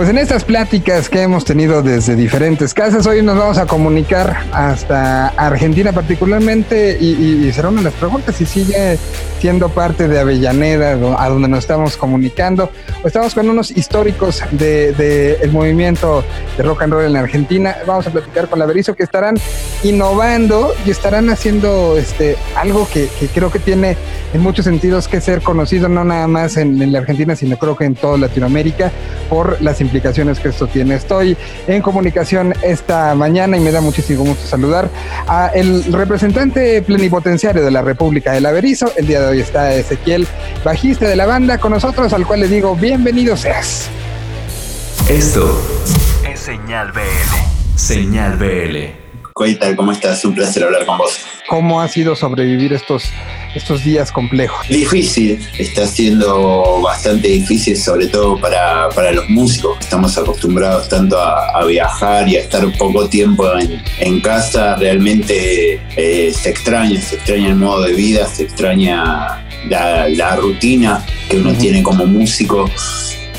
Pues en estas pláticas que hemos tenido desde diferentes casas, hoy nos vamos a comunicar hasta Argentina particularmente y, será una de las preguntas si sigue siendo parte de Avellaneda, a donde nos estamos comunicando, estamos con unos históricos del de, el movimiento de rock and roll en Argentina. Vamos a platicar con la Berizo que estarán innovando y estarán haciendo este algo que, creo que tiene en muchos sentidos que ser conocido, no nada más en, en la Argentina, sino creo que en toda Latinoamérica, por las implicaciones que esto tiene. Estoy en comunicación esta mañana y me da muchísimo gusto saludar a el representante plenipotenciario de la República del Averizo. El día de hoy está Ezequiel, bajista de la banda, con nosotros, al cual le digo bienvenido seas. Esto es Señal BL. Señal BL. ¿Cómo estás? Un placer hablar con vos. ¿Cómo ha sido sobrevivir estos, estos días complejos? Difícil, está siendo bastante difícil, sobre todo para, los músicos. Estamos acostumbrados tanto a, viajar y a estar poco tiempo en, casa. Realmente eh, se extraña, se extraña el modo de vida, se extraña la, rutina que uno tiene como músico.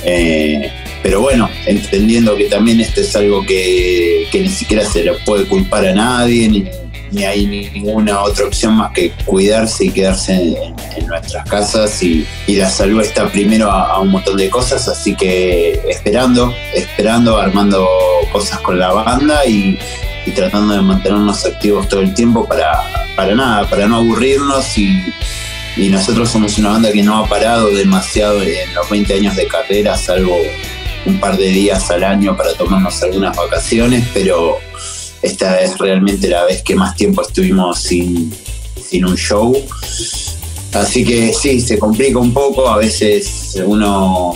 Eh, pero bueno, entendiendo que también esto es algo que, ni siquiera se le puede culpar a nadie, ni, hay ninguna otra opción más que cuidarse y quedarse en, nuestras casas y, la salud está primero a, un montón de cosas, así que esperando, esperando, armando cosas con la banda y, tratando de mantenernos activos todo el tiempo para, para nada, para no aburrirnos. Y, y nosotros somos una banda que no ha parado demasiado en los 20 años de carrera, salvo un par de días al año para tomarnos algunas vacaciones, pero esta es realmente la vez que más tiempo estuvimos sin, sin un show. Así que sí, se complica un poco, a veces uno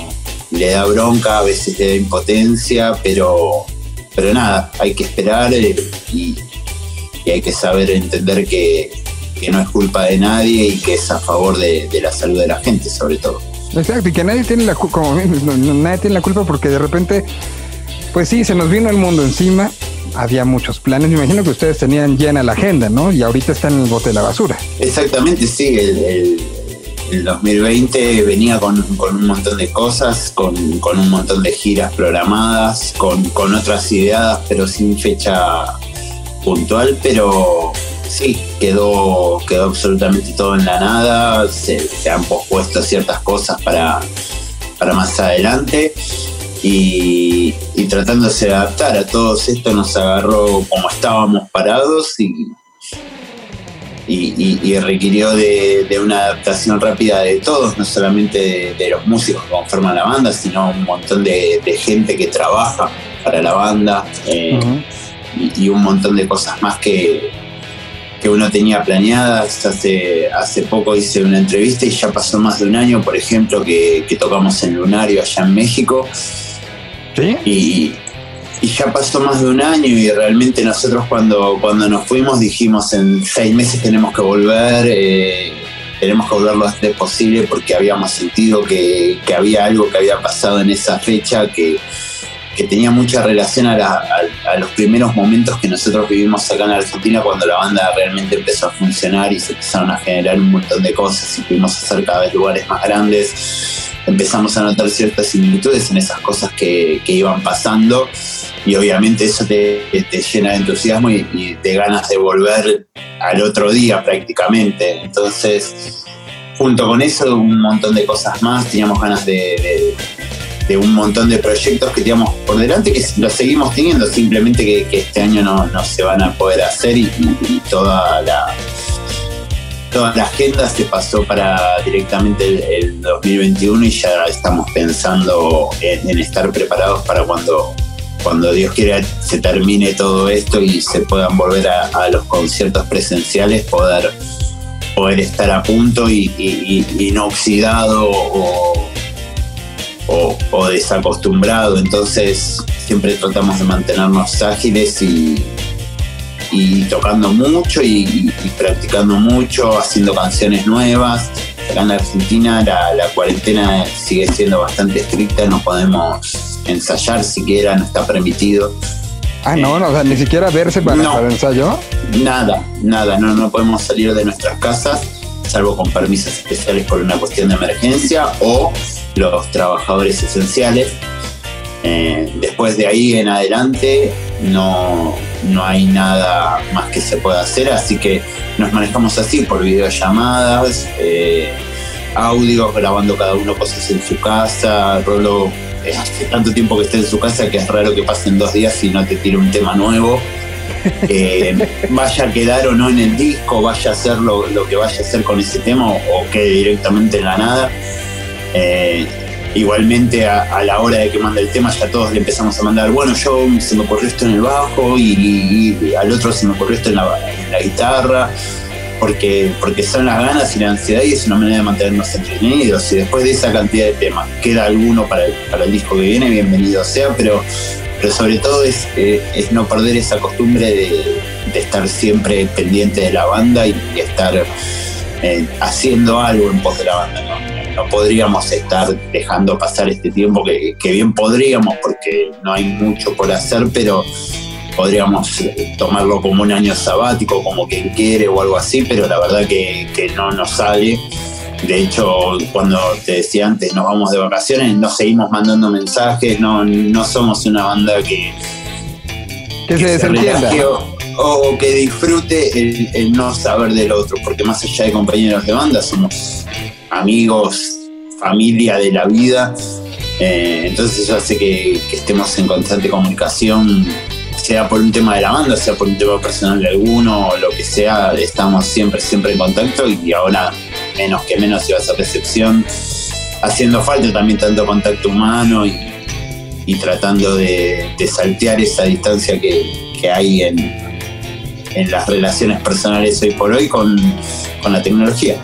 le da bronca, a veces le da impotencia, pero, pero nada, hay que esperar eh, y, hay que saber entender que, no es culpa de nadie y que es a favor de la salud de la gente sobre todo. Exacto, y que nadie tiene la como nadie tiene la culpa porque de repente, pues sí, se nos vino el mundo encima, había muchos planes, me imagino que ustedes tenían llena la agenda, ¿no? Y ahorita están en el bote de la basura. Exactamente, sí, el, 2020 venía con, un montón de cosas, con, un montón de giras programadas, con, con otras ideas, pero sin fecha puntual, pero sí, quedó, quedó absolutamente todo en la nada, se, han pospuesto ciertas cosas para, para más adelante y, tratándose de adaptar a todo esto nos agarró como estábamos parados y, y, requirió de, una adaptación rápida de todos, no solamente de, los músicos que conforman la banda, sino un montón de, gente que trabaja para la banda eh, y, un montón de cosas más que, que uno tenía planeadas. Hace, hace poco hice una entrevista y ya pasó más de un año, por ejemplo, que, tocamos en Lunario allá en México. ¿Sí? Y, ya pasó más de un año y realmente nosotros cuando, cuando nos fuimos dijimos en seis meses tenemos que volver, eh, tenemos que volver lo antes posible porque habíamos sentido que, que había algo que había pasado en esa fecha que que tenía mucha relación a, los primeros momentos que nosotros vivimos acá en Argentina cuando la banda realmente empezó a funcionar y se empezaron a generar un montón de cosas y pudimos hacer cada vez lugares más grandes. Empezamos a notar ciertas similitudes en esas cosas que, iban pasando y obviamente eso te, llena de entusiasmo y, de ganas de volver al otro día prácticamente. Entonces, junto con eso, un montón de cosas más, teníamos ganas de un montón de proyectos que teníamos por delante, que los seguimos teniendo, simplemente que, este año no, se van a poder hacer y, toda la toda la agenda se pasó para directamente el, 2021 y ya estamos pensando en, estar preparados para cuando, cuando Dios quiera se termine todo esto y se puedan volver a, los conciertos presenciales, poder, poder estar a punto y, y no oxidado o o, desacostumbrado, entonces siempre tratamos de mantenernos ágiles y, tocando mucho y, practicando mucho, haciendo canciones nuevas. Acá en Argentina la, cuarentena sigue siendo bastante estricta, no podemos ensayar siquiera, no está permitido. Ah, no, no o sea, ni siquiera verse para, no, para ensayo. Nada, nada, no, no podemos salir de nuestras casas, salvo con permisos especiales por una cuestión de emergencia o los trabajadores esenciales. Eh, después de ahí en adelante no, no hay nada más que se pueda hacer, así que nos manejamos así por videollamadas, eh, audios, grabando cada uno cosas en su casa. Rolo eh, hace tanto tiempo que esté en su casa que es raro que pasen dos días y no te tire un tema nuevo. vaya a quedar o no en el disco, vaya a hacer lo, que vaya a hacer con ese tema o, quede directamente en la nada. Igualmente a, la hora de que manda el tema ya todos le empezamos a mandar, bueno, yo se me ocurrió esto en el bajo y, al otro se me ocurrió esto en la, guitarra, porque, porque son las ganas y la ansiedad y es una manera de mantenernos entretenidos. Y después de esa cantidad de temas queda alguno para el, disco que viene, bienvenido sea, pero, pero sobre todo es, eh, es no perder esa costumbre de, estar siempre pendiente de la banda y, estar eh, haciendo algo en pos de la banda. No podríamos estar dejando pasar este tiempo que, bien podríamos porque no hay mucho por hacer, pero podríamos tomarlo como un año sabático, como quien quiere o algo así, pero la verdad que, no nos sale. De hecho, cuando te decía antes, nos vamos de vacaciones, nos seguimos mandando mensajes, no, no somos una banda que, que, se, desentienda. O, que disfrute el, el no saber del otro, porque más allá de compañeros de banda, somos amigos, familia de la vida. Eh, entonces eso hace que, estemos en constante comunicación, sea por un tema de la banda, sea por un tema personal de alguno, o lo que sea, estamos siempre, siempre en contacto y ahora menos que menos iba a ser recepción, haciendo falta también tanto contacto humano y, tratando de, saltear esa distancia que, hay en, las relaciones personales hoy por hoy con la tecnología.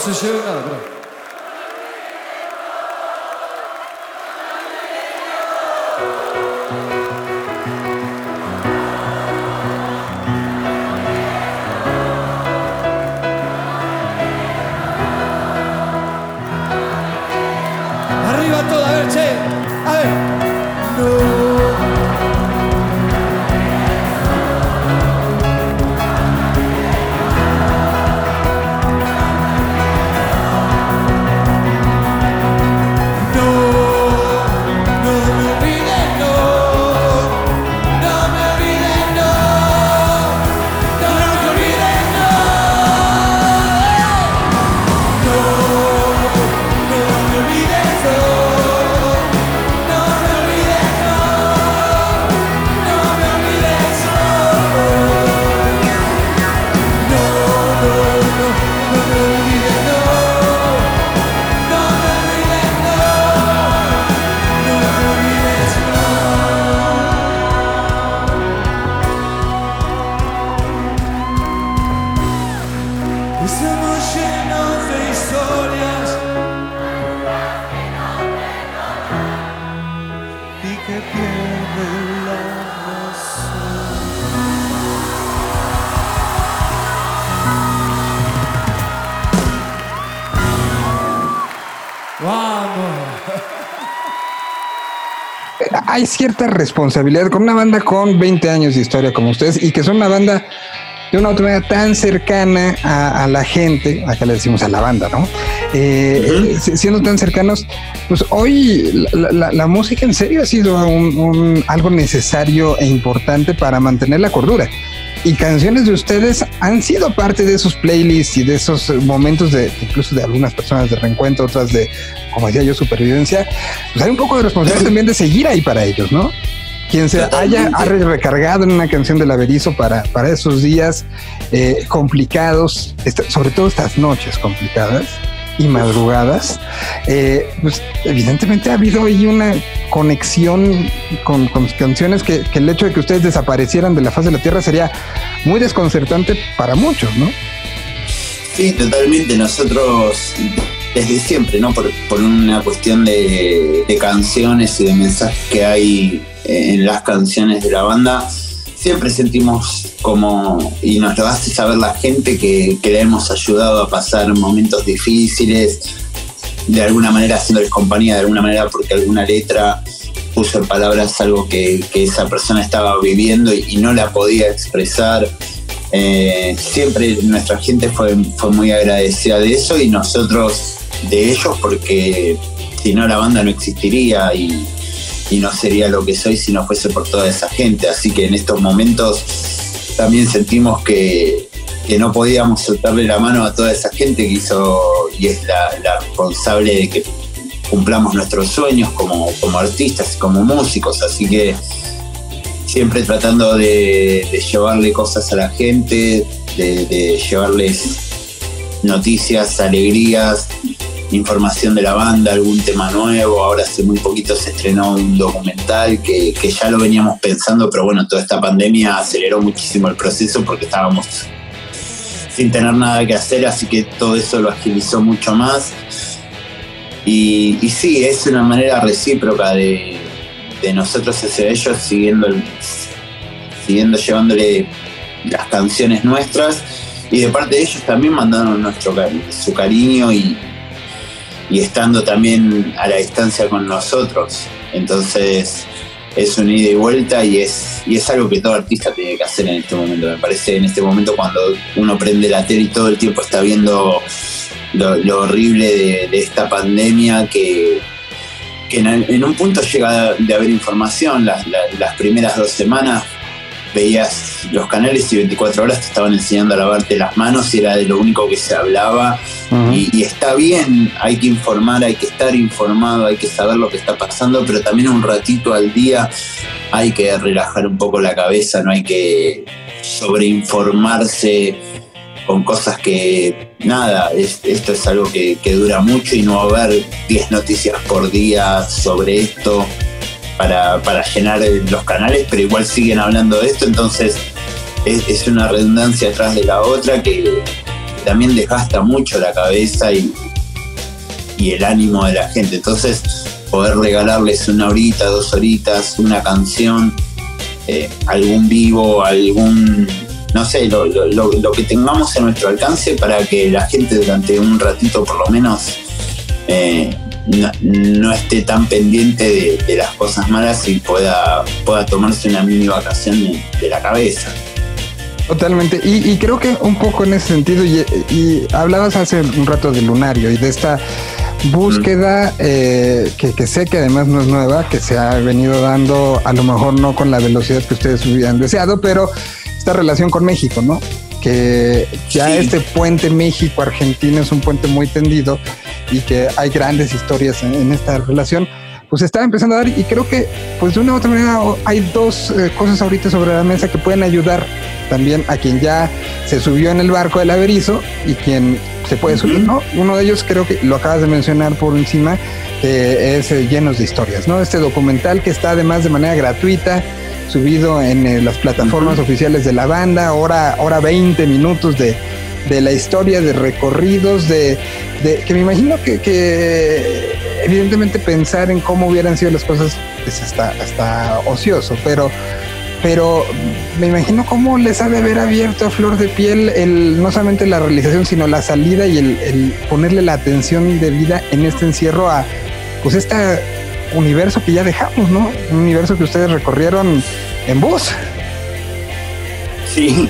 No se lleve Hay cierta responsabilidad con una banda con 20 años de historia como ustedes y que son una banda de una otra manera tan cercana a, a la gente, acá le decimos a la banda, ¿no? Eh, eh, siendo tan cercanos, pues hoy la, la- la música en serio ha sido un- un- algo necesario e importante para mantener la cordura. Y canciones de ustedes han sido parte de esos playlists y de esos momentos de incluso de algunas personas de reencuentro, otras de, como decía yo, supervivencia. Pues hay un poco de responsabilidad también de seguir ahí para ellos, ¿no? Quien se haya ha recargado en una canción del Averizo para, para esos días eh, complicados, esta- sobre todo estas noches complicadas y madrugadas, eh, pues evidentemente ha habido ahí una conexión con, con canciones que, el hecho de que ustedes desaparecieran de la faz de la tierra sería muy desconcertante para muchos, ¿no? Sí, totalmente. Nosotros, desde siempre, ¿no? Por, por una cuestión de, de canciones y de mensajes que hay en las canciones de la banda, siempre sentimos como, y nos lo hace saber la gente, que, que le hemos ayudado a pasar momentos difíciles, de alguna manera haciéndoles compañía, de alguna manera porque alguna letra puso en palabras algo que, que esa persona estaba viviendo y, no la podía expresar. Eh, siempre nuestra gente fue, fue muy agradecida de eso y nosotros de ellos porque si no la banda no existiría y, y no sería lo que soy si no fuese por toda esa gente. Así que en estos momentos también sentimos que, que no podíamos soltarle la mano a toda esa gente que hizo y es la, responsable de que cumplamos nuestros sueños como, como artistas y como músicos. Así que siempre tratando de, llevarle cosas a la gente, de, llevarles noticias, alegrías, información de la banda, algún tema nuevo. Ahora hace muy poquito se estrenó un documental que ya lo veníamos pensando, pero bueno, toda esta pandemia aceleró muchísimo el proceso porque estábamos sin tener nada que hacer, así que todo eso lo agilizó mucho más. Y, y sí, es una manera recíproca de, de nosotros hacia ellos, siguiendo, siguiendo llevándole las canciones nuestras y de parte de ellos también mandaron nuestro, su cariño y estando también a la distancia con nosotros. Entonces, es un ida y vuelta y es, y es algo que todo artista tiene que hacer en este momento. Me parece en este momento cuando uno prende la tele y todo el tiempo está viendo lo, horrible de, esta pandemia que, que en, un punto llega de haber información. Las- las primeras dos semanas veías los canales y 24 horas te estaban enseñando a lavarte las manos y era de lo único que se hablaba. Y, y está bien, hay que informar, hay que estar informado, hay que saber lo que está pasando, pero también un ratito al día hay que relajar un poco la cabeza, no hay que sobreinformarse con cosas que, nada, es- esto es algo que, que dura mucho y no va a haber 10 noticias por día sobre esto para, para llenar los canales, pero igual siguen hablando de esto, entonces es, una redundancia atrás de la otra que, también desgasta mucho la cabeza y, y el ánimo de la gente. Entonces, poder regalarles una horita, dos horitas, una canción, eh, algún vivo, algún, no sé, lo, que tengamos en nuestro alcance para que la gente durante un ratito por lo menos eh, no, no esté tan pendiente de, de las cosas malas y pueda, pueda tomarse una mini vacación de, de la cabeza. Totalmente. Y, y creo que un poco en ese sentido, y, y hablabas hace un rato del lunario y de esta búsqueda eh, que, que sé que además no es nueva, que se ha venido dando, a lo mejor no con la velocidad que ustedes hubieran deseado, pero esta relación con México, ¿no? Que ya Sí. este puente México-Argentina es un puente muy tendido y que hay grandes historias en, en esta relación. Pues está empezando a dar y creo que pues de una u otra manera hay dos eh, cosas ahorita sobre la mesa que pueden ayudar también a quien ya se subió en el barco del averizo y quien se puede subir, ¿no? Uno de ellos creo que lo acabas de mencionar por encima, que es eh, Llenos de Historias, ¿no? Este documental que está además de manera gratuita, subido en eh, las plataformas oficiales de la banda, hora, hora 20 minutos de, de la historia, de recorridos, de, de que me imagino que, que evidentemente pensar en cómo hubieran sido las cosas es hasta, hasta ocioso, pero pero me imagino cómo les ha de haber abierto a flor de piel el, no solamente la realización, sino la salida y el, el ponerle la atención debida en este encierro a pues este universo que ya dejamos, ¿no? Un universo que ustedes recorrieron en bus. Sí,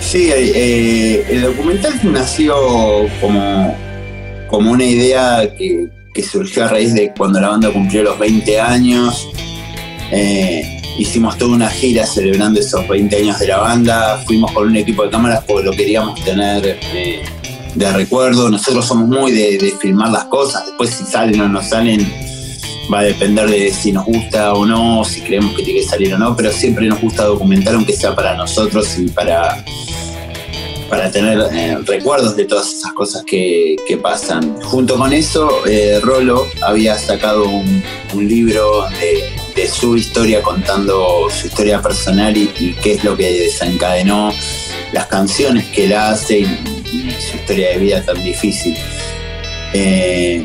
sí, eh, el documental nació como, como una idea que, que surgió a raíz de cuando la banda cumplió los 20 años. Eh, hicimos toda una gira celebrando esos 20 años de la banda. Fuimos con un equipo de cámaras porque lo queríamos tener eh, de recuerdo. Nosotros somos muy de, de filmar las cosas. Después, si salen o no salen, va a depender de si nos gusta o no, si creemos que tiene que salir o no, pero siempre nos gusta documentar, aunque sea para nosotros y para, para tener eh, recuerdos de todas esas cosas que, pasan. Junto con eso, eh, Rolo había sacado un, libro de, su historia contando su historia personal y, qué es lo que desencadenó las canciones que él hace y, y su historia de vida tan difícil. Eh,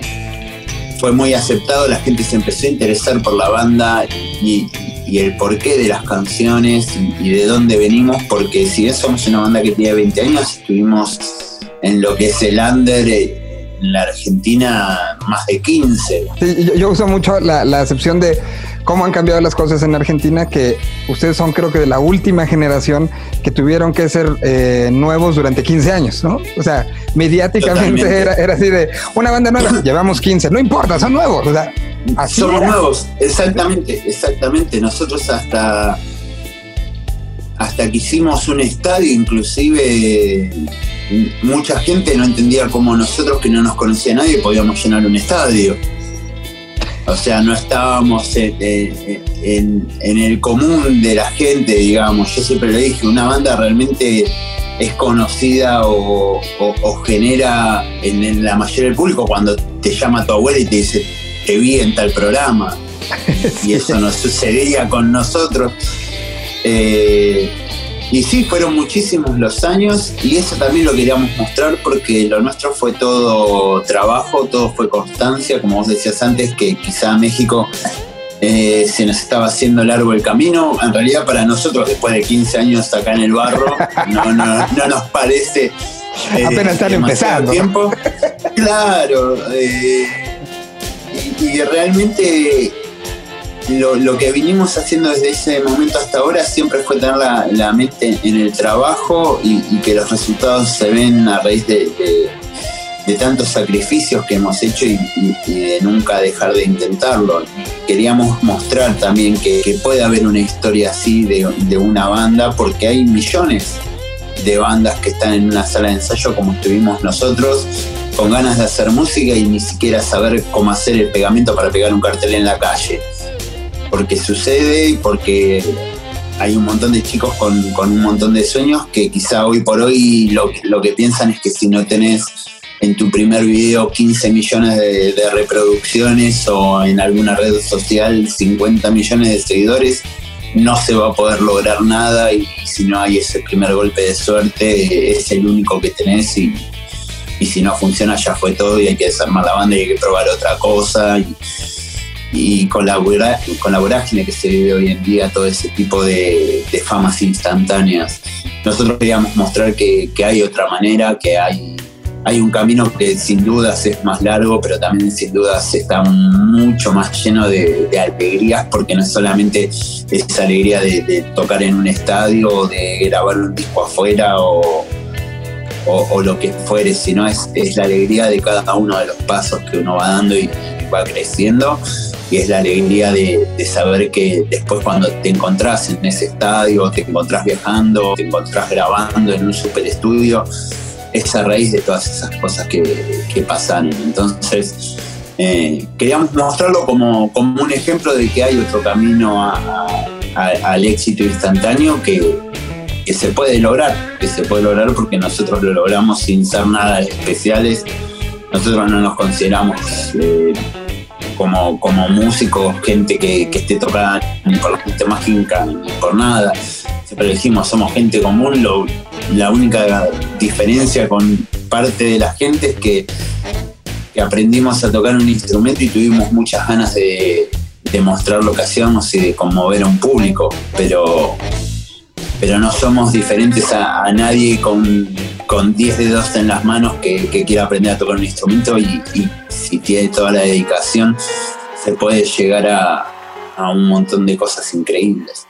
fue muy aceptado, la gente se empezó a interesar por la banda y, el porqué de las canciones y, de dónde venimos, porque si bien somos una banda que tiene 20 años, estuvimos en lo que es el under eh, en la Argentina más de 15. Sí, yo, uso mucho la, la de cómo han cambiado las cosas en Argentina, que ustedes son creo que de la última generación que tuvieron que ser eh, nuevos durante 15 años, ¿no? O sea, mediáticamente era, era así de una banda nueva, llevamos 15, no importa, son nuevos, o sea, así era. nuevos, exactamente, exactamente. Nosotros hasta, hasta que hicimos un estadio, inclusive mucha gente no entendía cómo nosotros, que no nos conocía nadie, podíamos llenar un estadio. O sea, no estábamos en, en- en- en el común de la gente, digamos. Yo siempre le dije, una banda realmente es conocida o, o- o genera en, en la mayoría del público cuando te llama tu abuela y te dice, te vi en tal programa. Y eso no sucedía con nosotros. Eh, y sí, fueron muchísimos los años y eso también lo queríamos mostrar porque lo nuestro fue todo trabajo, todo fue constancia, como vos decías antes, que quizá México eh, se nos estaba haciendo largo el camino. En realidad para nosotros, después de 15 años acá en el barro, no, no, no nos parece... eh, Apenas están empezando. Tiempo. Claro. eh, y, y realmente lo, lo que vinimos haciendo desde ese momento hasta ahora siempre fue tener la, mente en el trabajo y, que los resultados se ven a raíz de, tantos sacrificios que hemos hecho y, de nunca dejar de intentarlo. Queríamos mostrar también que, puede haber una historia así de una banda porque hay millones de bandas que están en una sala de ensayo como estuvimos nosotros con ganas de hacer música y ni siquiera saber cómo hacer el pegamento para pegar un cartel en la calle. Porque sucede y porque hay un montón de chicos con, con un montón de sueños que quizá hoy por hoy lo, lo que piensan es que si no tenés en tu primer video 15 millones de, reproducciones o en alguna red social 50 millones de seguidores, no se va a poder lograr nada y si no hay ese primer golpe de suerte es el único que tenés y, y si no funciona ya fue todo y hay que desarmar la banda y hay que probar otra cosa y, y con, la, con la vorágine que se vive hoy en día, todo ese tipo de, de famas instantáneas. Nosotros queríamos mostrar que, hay otra manera, que hay, hay un camino que sin dudas es más largo, pero también sin dudas está mucho más lleno de, de alegrías, porque no es solamente esa alegría de, tocar en un estadio o de grabar un disco afuera o, o, lo que fuere, sino es, es la alegría de cada uno de los pasos que uno va dando y va creciendo. Y es la alegría de, saber que después cuando te encontrás en ese estadio, te encontrás viajando, te encontrás grabando en un super estudio, es a raíz de todas esas cosas que, que pasan. Entonces, eh, queríamos mostrarlo como, como un ejemplo de que hay otro camino al éxito instantáneo que, que se puede lograr, que se puede lograr porque nosotros lo logramos sin ser nada especiales. Nosotros no nos consideramos eh, como, como músicos, gente que, que esté ni por la gente mágica ni por nada. Siempre dijimos, somos gente común, la única diferencia con parte de la gente es que, que aprendimos a tocar un instrumento y tuvimos muchas ganas de, de mostrar lo que hacíamos y de conmover a un público, pero pero no somos diferentes a, a nadie con, con 10 dedos en las manos que, que quiera aprender a tocar un instrumento y, y si tiene toda la dedicación se puede llegar a, a un montón de cosas increíbles.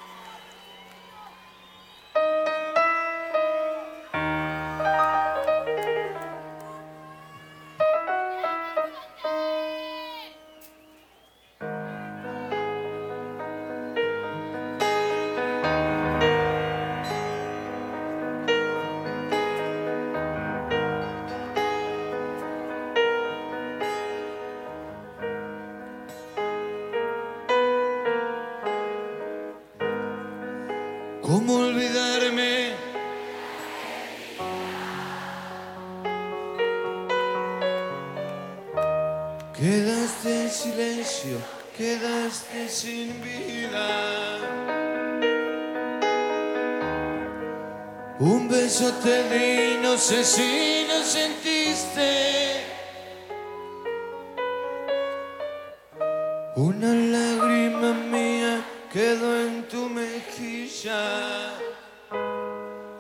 Una lágrima mía quedó en tu mejilla.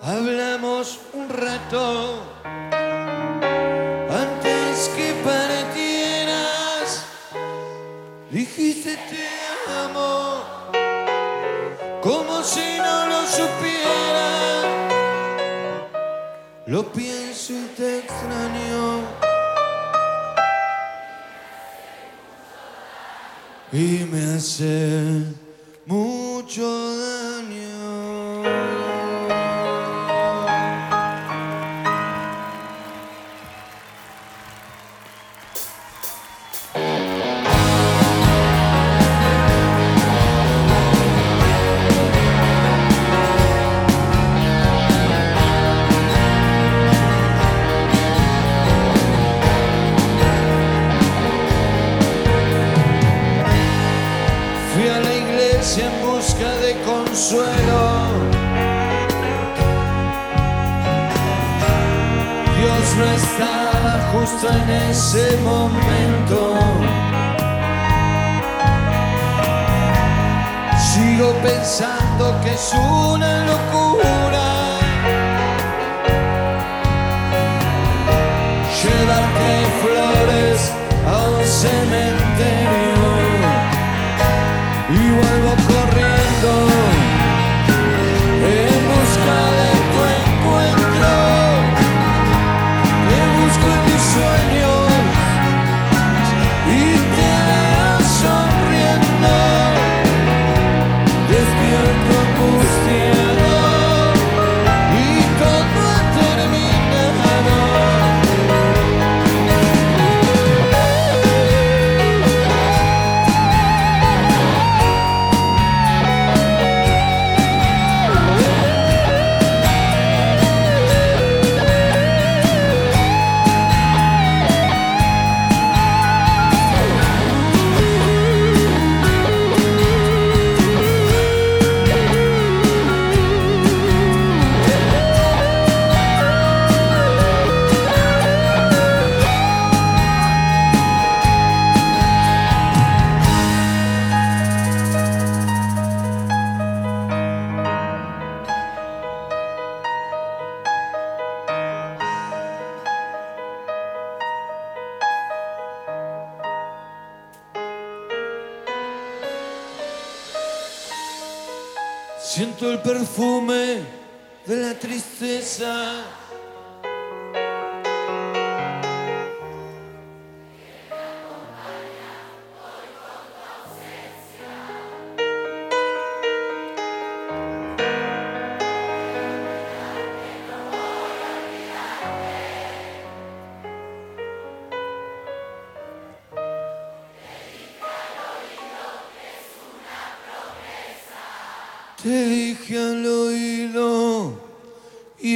Hablamos un rato antes que partieras. Dijiste te amo como si no lo supiera. Lo pienso y en ese momento. Sigo pensando que es una locura. Llevarte flores a un cementerio.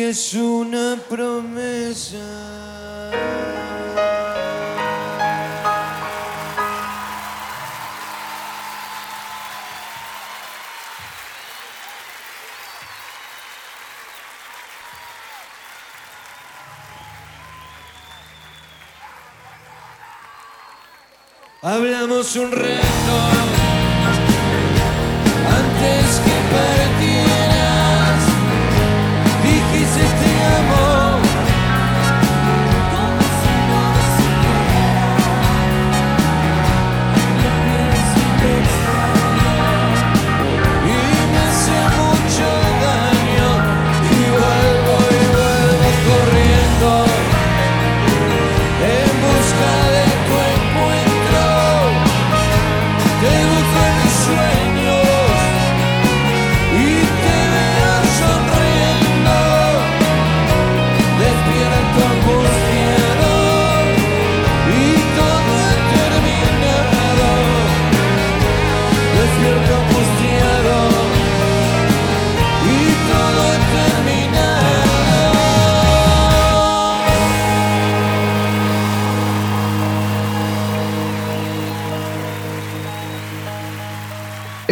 Es una promesa. Hablamos un rato Dijiste te amo.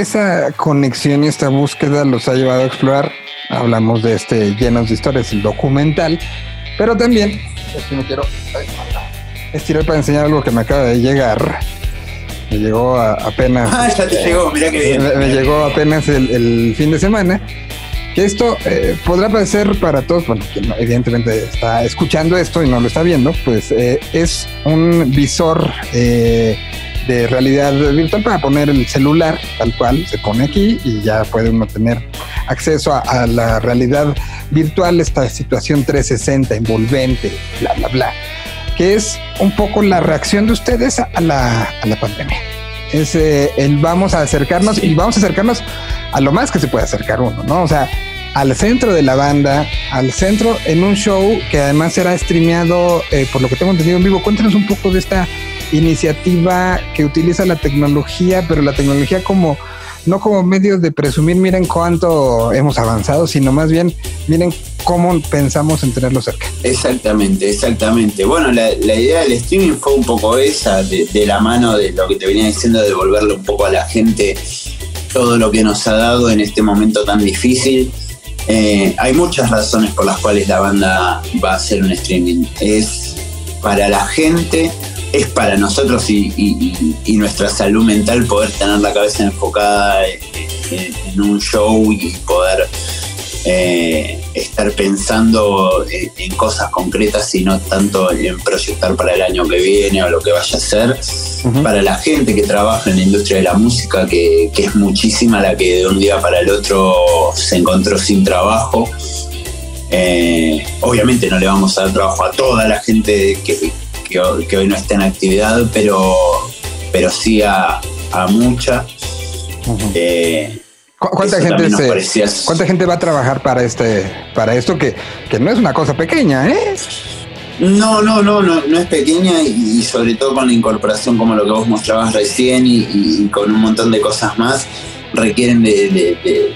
Esa conexión y esta búsqueda los ha llevado a explorar. Hablamos de este Llenos de Historias, el documental, pero también, aquí me quiero estirar para enseñar algo que me acaba de llegar. Me llegó a- apenas. Ah, ya te llegó, mirá qué bien. Me, me llegó apenas el, el fin de semana. Que esto eh, podrá parecer para todos, bueno, quien no- evidentemente está escuchando esto y no lo está viendo, pues eh, es un visor eh, de realidad virtual para poner el celular tal cual, se pone aquí y ya puede uno tener acceso a, a la realidad virtual, esta situación 360, envolvente, bla, bla, bla, que es un poco la reacción de ustedes a la, a la pandemia. Es eh, el vamos a acercarnos Sí. y vamos a acercarnos a lo más que se puede acercar uno, ¿no? O sea, al centro de la banda, al centro en un show que además será streameado, eh, por lo que tengo entendido en vivo. Cuéntanos un poco de esta iniciativa que utiliza la tecnología, pero la tecnología como no como medio de presumir, miren cuánto hemos avanzado, sino más bien miren cómo pensamos en tenerlo cerca. Exactamente, exactamente. Bueno, la, idea del streaming fue un poco esa, de, de la mano de lo que te venía diciendo, de devolverle un poco a la gente todo lo que nos ha dado en este momento tan difícil. Eh, hay muchas razones por las cuales la banda va a hacer un streaming. Es para la gente, es para nosotros y, y- y- y nuestra salud mental poder tener la cabeza enfocada en, en- en un show y poder eh, estar pensando en, en cosas concretas y no tanto en proyectar para el año que viene o lo que vaya a ser. Para la gente que trabaja en la industria de la música, que, que es muchísima la que de un día para el otro se encontró sin trabajo. Eh, obviamente no le vamos a dar trabajo a toda la gente que, que hoy- que hoy no está en actividad, pero, pero sí a, a mucha. Eh, ¿Cu- ¿Cuánta gente, se- parecía- ¿Cuánta gente va a trabajar para este, para esto que, que no es una cosa pequeña, eh? No, no, no, no, no es pequeña y, y sobre todo con la incorporación como lo que vos mostrabas recién y, y- y con un montón de cosas más, requieren de, de- de-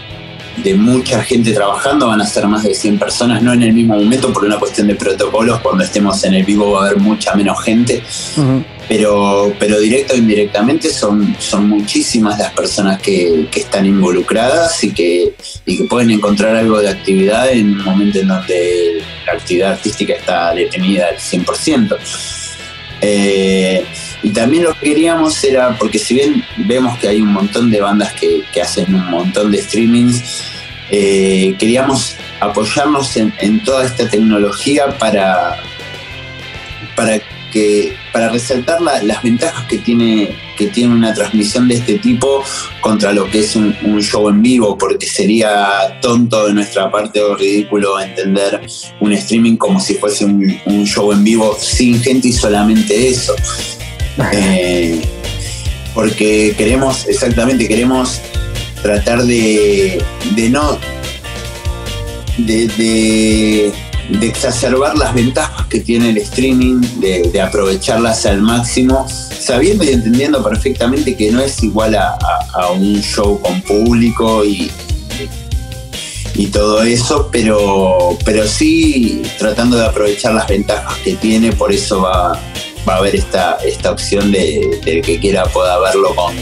de mucha gente trabajando, van a ser más de 100 personas, no en el mismo momento por una cuestión de protocolos, cuando estemos en el vivo va a haber mucha menos gente, pero, pero directo e indirectamente son, son muchísimas las personas que, que están involucradas y que, y que pueden encontrar algo de actividad en un momento en donde la actividad artística está detenida al 100%. Eh, y también lo que queríamos era, porque si bien vemos que hay un montón de bandas que, que hacen un montón de streamings, eh, queríamos apoyarnos en, en toda esta tecnología para, para porque para resaltar la- las ventajas que tiene, que tiene una transmisión de este tipo contra lo que es un, show en vivo, porque sería tonto de nuestra parte o ridículo entender un streaming como si fuese un show en vivo sin gente y solamente eso. Porque queremos, exactamente, queremos tratar de, de no. De, de- exacerbar las ventajas que tiene el streaming, de, de aprovecharlas al máximo, sabiendo y entendiendo perfectamente que no es igual a, a- a un show con público y, y todo eso, pero, pero sí tratando de aprovechar las ventajas que tiene, por eso va, va a haber esta, esta opción de, del que quiera pueda verlo con,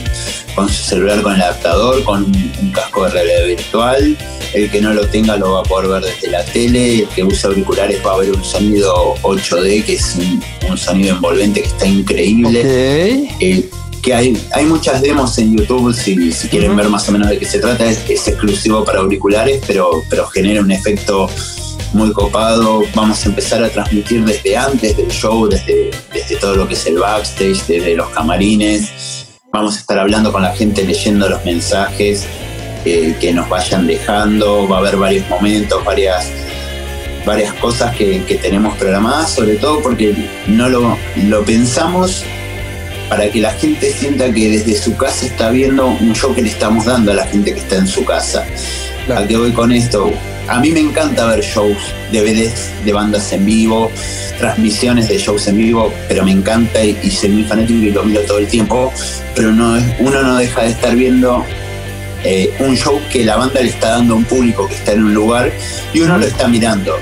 con su celular, con el adaptador, con un casco de realidad virtual. El que no lo tenga lo va a poder ver desde la tele. El que use auriculares va a ver un sonido 8D, que es un, un sonido envolvente que está increíble. Eh, que hay, hay muchas demos en YouTube, si, si quieren ver más o menos de qué se trata, es, es exclusivo para auriculares, pero, pero genera un efecto muy copado. Vamos a empezar a transmitir desde antes del show, desde, desde todo lo que es el backstage, desde los camarines. Vamos a estar hablando con la gente, leyendo los mensajes eh, que nos vayan dejando. Va a haber varios momentos, varias varias cosas que, que tenemos programadas, sobre todo porque no lo, lo pensamos para que la gente sienta que desde su casa está viendo un show que le estamos dando a la gente que está en su casa. Claro. ¿A qué voy con esto? A mí me encanta ver shows, DVDs de bandas en vivo, transmisiones de shows en vivo, pero me encanta y, y soy muy fanático y lo miro todo el tiempo, pero no, uno no deja de estar viendo eh, un show que la banda le está dando a un público que está en un lugar y uno lo está mirando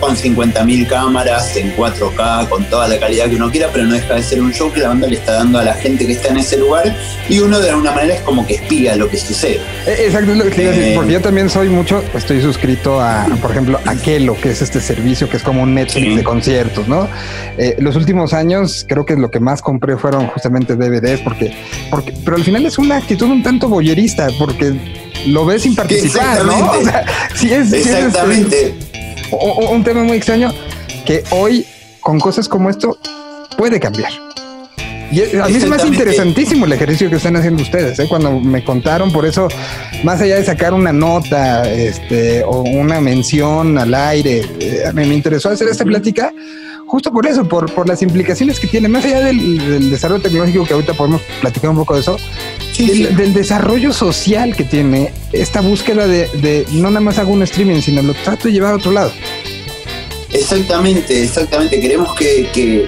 con 50.000 cámaras en 4K, con toda la calidad que uno quiera, pero no deja de ser un show que la banda le está dando a la gente que está en ese lugar y uno de alguna manera es como que espía lo que sucede. Eh, Exacto, lo que Eh. porque yo también soy mucho, estoy suscrito a, por ejemplo, a Kelo, que es este servicio que es como un Netflix Sí. de conciertos, ¿no? Eh, los últimos años creo que lo que más compré fueron justamente DVDs, porque, porque, pero al final es una actitud un tanto boyerista, porque lo ves sin participar, ¿no? Exactamente. O sea, sí es, sí es, este, Exactamente. O- un tema muy extraño que hoy con cosas como esto puede cambiar. Y a mí es más Exactamente. interesantísimo el ejercicio que están haciendo ustedes. ¿eh? Cuando me contaron, por eso, más allá de sacar una nota este, o una mención al aire, eh, me, me interesó hacer esta plática justo por eso, por, por las implicaciones que tiene, más allá del, del desarrollo tecnológico, que ahorita podemos platicar un poco de eso, Sí, del, sí. del desarrollo social que tiene esta búsqueda de, de no nada más hago un streaming, sino lo trato de llevar a otro lado. Exactamente, exactamente. Queremos que, que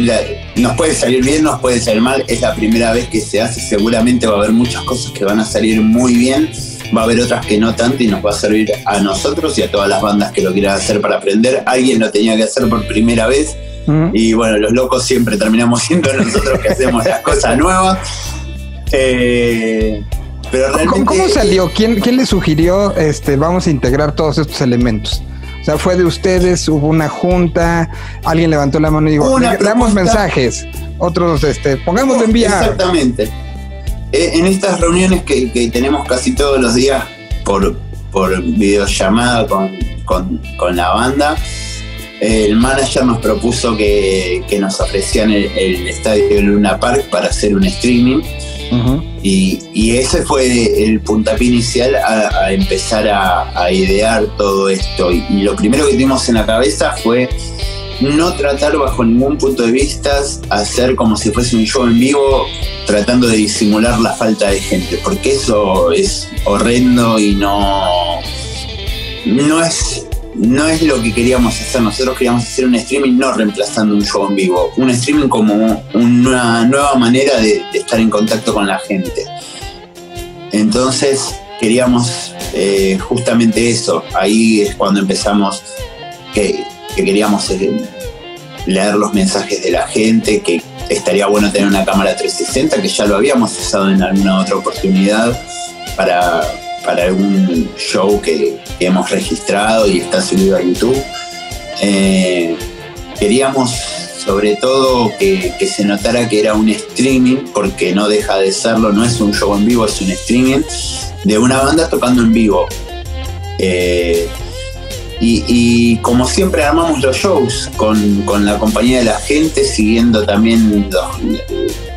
la- nos puede salir bien, nos puede salir mal. Es la primera vez que se hace. Seguramente va a haber muchas cosas que van a salir muy bien. Va a haber otras que no tanto y nos va a servir a nosotros y a todas las bandas que lo quieran hacer para aprender. Alguien lo tenía que hacer por primera vez Ujú. y bueno, los locos siempre terminamos siendo nosotros que hacemos las cosas nuevas. Eh, pero ¿Cómo, realmente, cómo salió? ¿Quién, ¿Quién le sugirió este vamos a integrar todos estos elementos? O sea, fue de ustedes, hubo una junta, alguien levantó la mano y dijo, le- damos mensajes, otros, este, pongamos de enviar. Exactamente. Eh, En estas reuniones que, que tenemos casi todos los días por, por videollamada con, con, con la banda, el manager nos propuso que, que nos ofrecían el, el estadio Luna Park para hacer un streaming. Y, ese fue el puntapié inicial a, empezar a, idear todo esto. Y, y lo primero que tuvimos en la cabeza fue no tratar bajo ningún punto de vista hacer como si fuese un show en vivo tratando de disimular la falta de gente, porque eso es horrendo y no, no es no es lo que queríamos hacer. Nosotros queríamos hacer un streaming no reemplazando un show en vivo, un streaming como una nueva manera de, estar en contacto con la gente. Entonces queríamos eh, justamente eso. Ahí es cuando empezamos que, que queríamos eh, leer los mensajes de la gente, que estaría bueno tener una cámara 360, que ya lo habíamos usado en alguna otra oportunidad para, para algún show que, hemos registrado y está subido a YouTube. Eh, queríamos sobre todo que, se notara que era un streaming, porque no deja de serlo, no es un show en vivo, es un streaming de una banda tocando en vivo. Eh, Y, y como siempre armamos los shows con, con la compañía de la gente, siguiendo también los-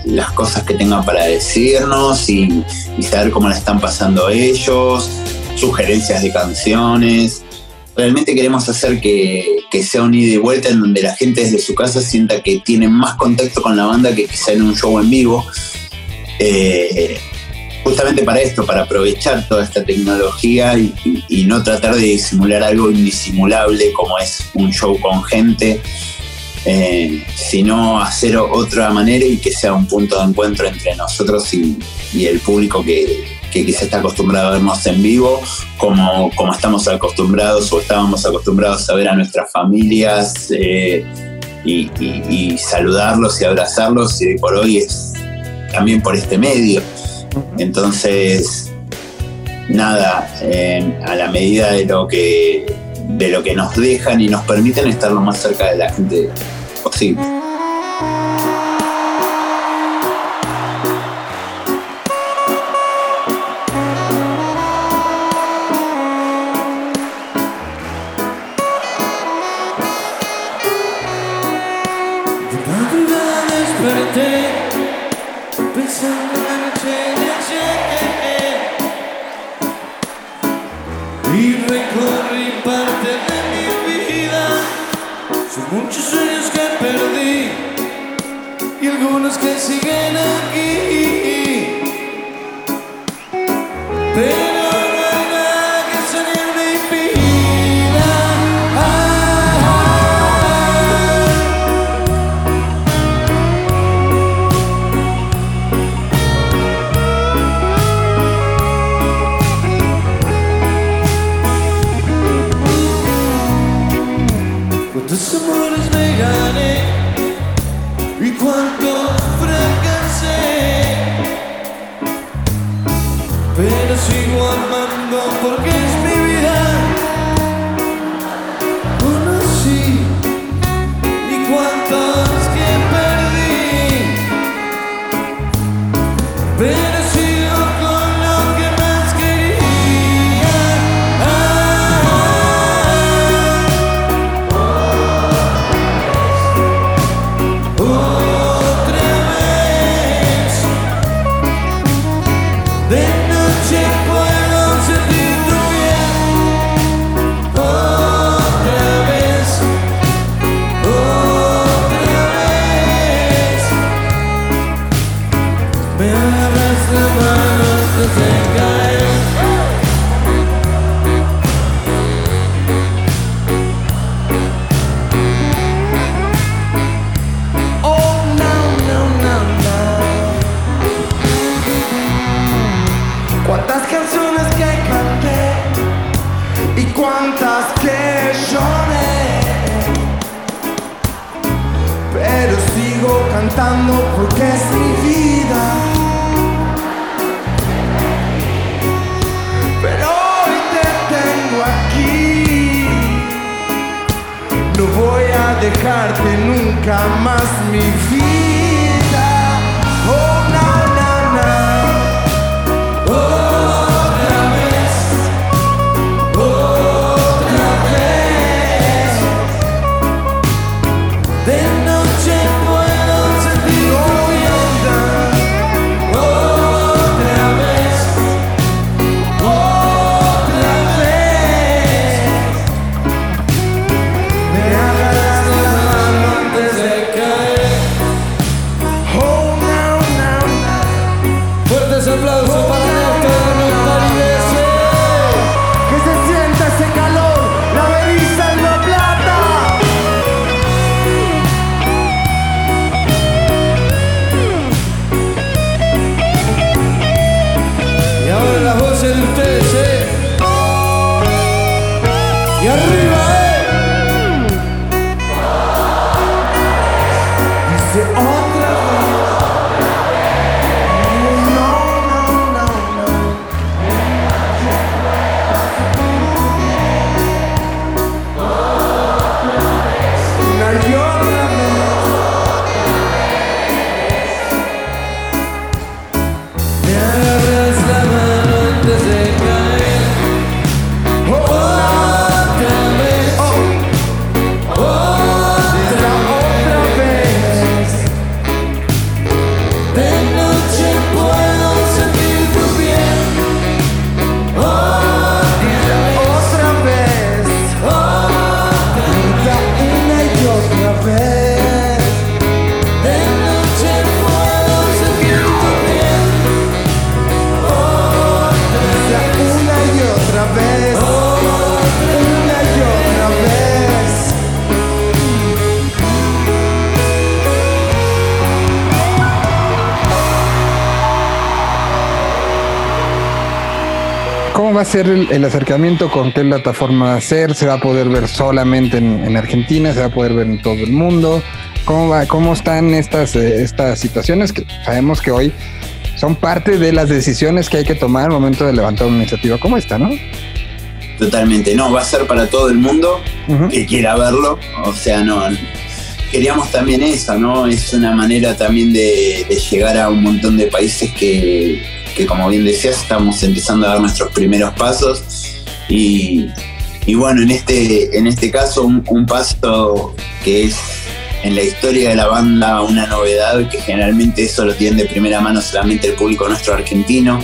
las cosas que tengan para decirnos y, saber cómo la están pasando ellos, sugerencias de canciones. Realmente queremos hacer que, sea un ida y vuelta en donde la gente desde su casa sienta que tiene más contacto con la banda que quizá en un show en vivo. Eh, justamente para esto, para aprovechar toda esta tecnología y no tratar de disimular algo indisimulable como es un show con gente, eh, sino hacer otra manera y que sea un punto de encuentro entre nosotros y, el público que, que quizá está acostumbrado a vernos en vivo, como, como estamos acostumbrados o estábamos acostumbrados a ver a nuestras familias eh, y, saludarlos y abrazarlos, y por hoy es también por este medio. Entonces, nada, a la medida de lo que de lo que nos dejan y nos permiten estar lo más cerca de la gente posible. Mano ser el, acercamiento? ¿Con qué plataforma va a ser? ¿Se va a poder ver solamente en, Argentina? ¿Se va a poder ver en todo el mundo? ¿Cómo, va, cómo están estas, eh, estas situaciones que sabemos que hoy son parte de las decisiones que hay que tomar al momento de levantar una iniciativa como esta, ¿no? Totalmente, no, va a ser para todo el mundo que quiera verlo, o sea, no, queríamos también eso, ¿no? Es una manera también de, llegar a un montón de países que, como bien decías, estamos empezando a dar nuestros primeros pasos y, bueno, en este, en este caso un, paso que es en la historia de la banda una novedad que generalmente eso lo tiene de primera mano solamente el público nuestro argentino,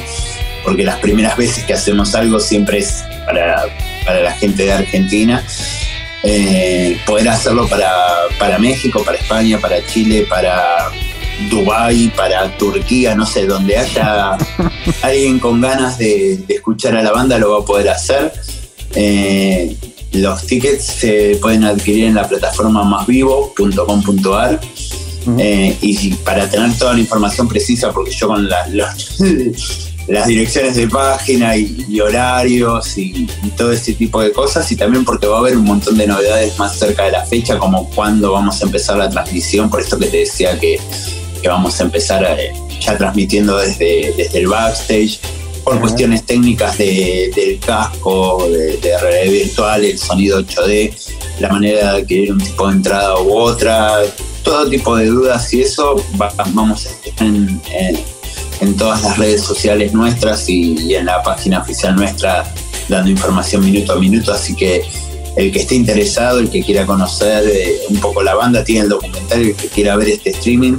porque las primeras veces que hacemos algo siempre es para, la gente de Argentina. Eh, poder hacerlo para, para México, para España, para Chile, para Dubái, para Turquía, no sé, donde haya alguien con ganas de, escuchar a la banda lo va a poder hacer. Eh, los tickets se pueden adquirir en la plataforma másvivo.com.ar. Eh, y para tener toda la información precisa, porque yo con las direcciones de página y, horarios y, todo ese tipo de cosas, y también porque va a haber un montón de novedades más cerca de la fecha, como cuándo vamos a empezar la transmisión, por esto que te decía que, vamos a empezar eh, ya transmitiendo desde, desde el backstage por cuestiones técnicas del casco, de, realidad virtual, el sonido 8D, la manera de adquirir un tipo de entrada u otra, todo tipo de dudas y eso vamos a estar en, todas las redes sociales nuestras y, en la página oficial nuestra dando información minuto a minuto, así que el que esté interesado, el que quiera conocer eh, un poco la banda, tiene el documentario, el que quiera ver este streaming,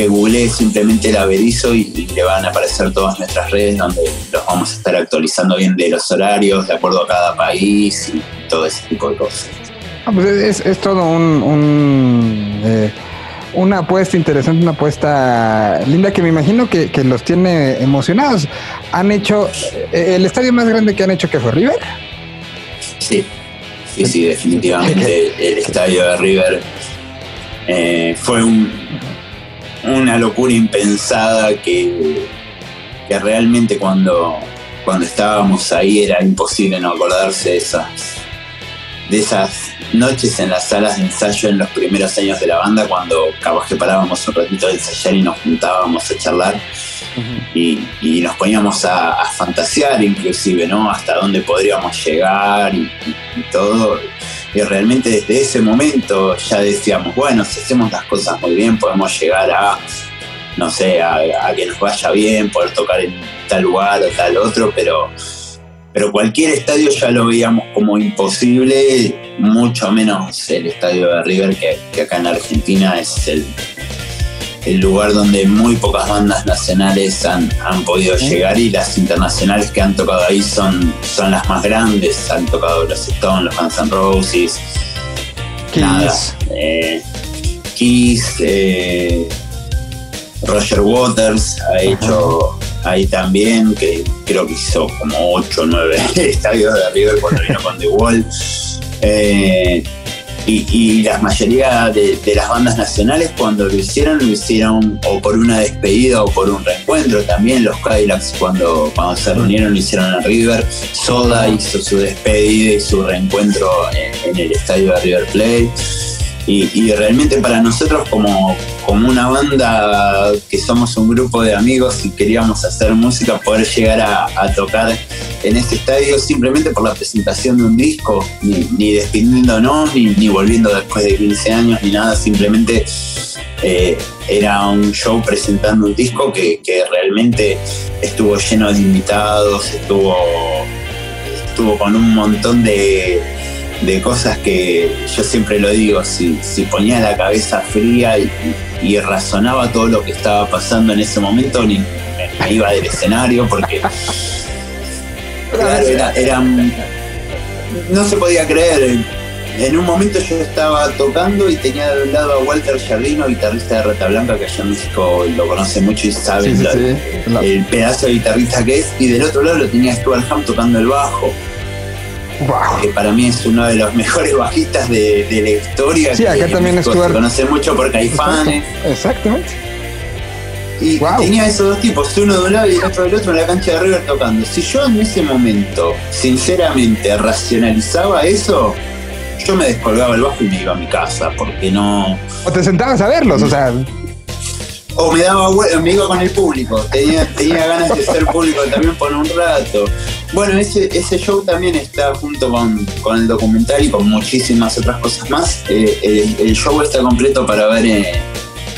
que googlee simplemente el Averizo y, le van a aparecer todas nuestras redes donde los vamos a estar actualizando bien de los horarios, de acuerdo a cada país y todo ese tipo de cosas. Ah, pues es, todo un, eh, una apuesta interesante, una apuesta linda que me imagino que, los tiene emocionados. Han hecho eh, el estadio más grande que han hecho que fue River. Sí, sí, sí, definitivamente el estadio de River eh, fue un, una locura impensada que, que realmente cuando, cuando estábamos ahí era imposible no acordarse de esas, de esas noches en las salas de ensayo en los primeros años de la banda, cuando capaz que parábamos un ratito de ensayar y nos juntábamos a charlar y, nos poníamos a, fantasear inclusive, ¿no? Hasta dónde podríamos llegar y todo y realmente desde ese momento ya decíamos, bueno, si hacemos las cosas muy bien, podemos llegar a, no sé, a, que nos vaya bien, poder tocar en tal lugar o tal otro, pero, pero cualquier estadio ya lo veíamos como imposible, mucho menos el estadio de River, que acá en Argentina es el, el lugar donde muy pocas bandas nacionales han, han podido llegar y las internacionales que han tocado ahí son, son las más grandes. Han tocado los Stones, los Guns N' Roses, Kiss, eh, Kiss eh, Roger Waters ha hecho ahí también, que creo que hizo como 8 o 9 estadios de River cuando vino con The Wall. Eh, y, la mayoría de, las bandas nacionales cuando lo hicieron, lo hicieron o por una despedida o por un reencuentro. También los Kylax cuando, cuando se reunieron lo hicieron en River. Soda hizo su despedida y su reencuentro en, el estadio de River Plate. Y, realmente para nosotros como, como una banda que somos un grupo de amigos y queríamos hacer música, poder llegar a, tocar en este estadio simplemente por la presentación de un disco, ni, ni despidiéndonos, ni, ni volviendo después de 15 años, ni nada, simplemente eh, era un show presentando un disco que, que, realmente estuvo lleno de invitados, estuvo, estuvo con un montón de de cosas que yo siempre lo digo, si, si ponía la cabeza fría y, razonaba todo lo que estaba pasando en ese momento, ni me, iba del escenario porque era, no se podía creer. En un momento yo estaba tocando y tenía de un lado a Walter Jardino, guitarrista de Rata Blanca, que allá en México lo conoce mucho y sabe el pedazo de guitarrista que es, y del otro lado lo tenía Stuart Ham tocando el bajo que para mí es uno de los mejores bajistas de, la historia. Sí, acá también es Se conoce mucho por Caifanes. Exactamente. Y Wow. tenía esos dos tipos, uno de un lado y el otro del otro en la cancha de River tocando. Si yo en ese momento, sinceramente, racionalizaba eso, yo me descolgaba el bajo y me iba a mi casa, porque no. O te sentabas a verlos, o sea, O me daba me iba con el público, tenía, tenía ganas de ser público también por un rato. Bueno, ese, ese show también está junto con, con el documental y con muchísimas otras cosas más. Eh, el, el show está completo para ver en,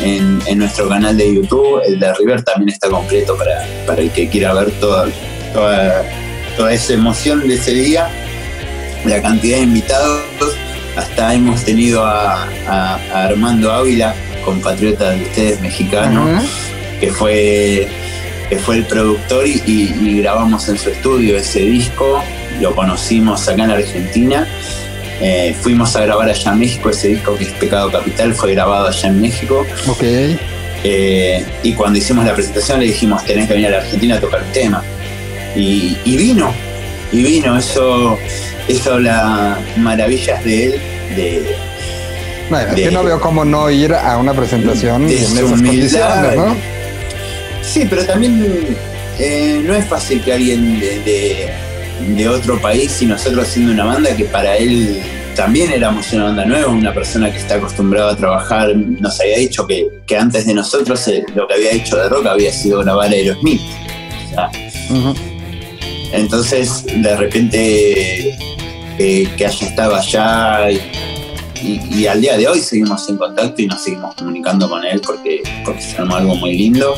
en- en nuestro canal de YouTube. El de River también está completo para, para el que quiera ver toda, toda, toda esa emoción de ese día. La cantidad de invitados. Hasta hemos tenido a, a- a Armando Ávila, compatriota de ustedes mexicano ajá. que fue, que fue el productor y, y- y grabamos en su estudio ese disco. Lo conocimos acá en Argentina. Eh, fuimos a grabar allá en México. Ese disco que es Pecado Capital fue grabado allá en México. ok. Eh, y cuando hicimos la presentación le dijimos, tenés que venir a la Argentina a tocar el tema. Y, y vino, y vino. Eso, eso habla maravillas de él, de, Bueno, es de- que no veo cómo no ir a una presentación en esas humildad. condiciones, ¿no? Sí, pero también eh, no es fácil que alguien de, de- de otro país y nosotros siendo una banda que para él también éramos una banda nueva, una persona que está acostumbrada a trabajar, nos había dicho que, que antes de nosotros eh, lo que había hecho de rock había sido grabar Aerosmith. O sea, entonces, de repente, eh, que haya estado allá y, y- y al día de hoy seguimos en contacto y nos seguimos comunicando con él porque, porque se armó algo muy lindo.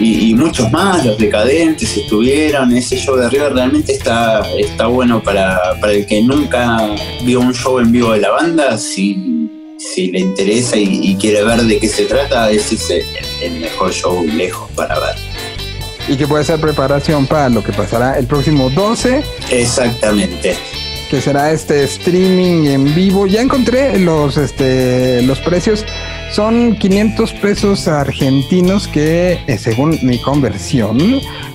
Y, y muchos más, los decadentes estuvieron, ese show de River realmente está, está bueno para, para el que nunca vio un show en vivo de la banda, si, si le interesa y, y quiere ver de qué se trata, ese es el, el mejor show lejos para ver. Y que puede ser preparación para lo que pasará el próximo 12, Exactamente. que será este streaming en vivo. Ya encontré los, este, los precios. Son 500 pesos argentinos que, eh, según mi conversión,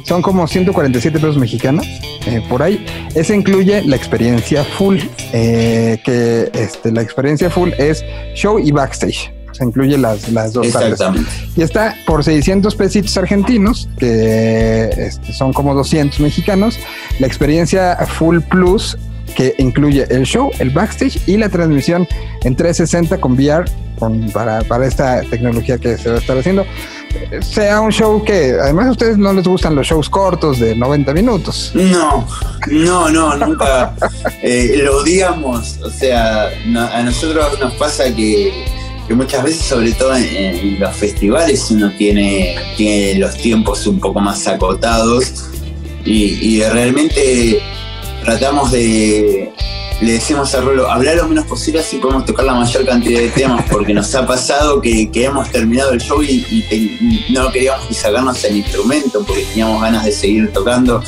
son como 147 pesos mexicanos. eh, por ahí. Ese incluye la experiencia full, eh, que este, la experiencia full es show y backstage. Se incluye las, las dos. Exactamente. Y está por 600 pesitos argentinos, que este, son como 200 mexicanos. La experiencia Full Plus, que incluye el show, el backstage y la transmisión en 360 con VR con- para, para esta tecnología que se va a estar haciendo. Sea un show que, además, a ustedes no les gustan los shows cortos de 90 minutos. No, no, no, nunca eh, lo odiamos. O sea, no- a nosotros nos pasa que, que muchas veces, sobre todo en, en los festivales, uno tiene, tiene los tiempos un poco más acotados y, y realmente tratamos de, le decimos a Rolo, hablar lo menos posible así podemos tocar la mayor cantidad de temas, porque nos ha pasado que, hemos terminado el show y no queríamos ni sacarnos el instrumento porque teníamos ganas de seguir tocando.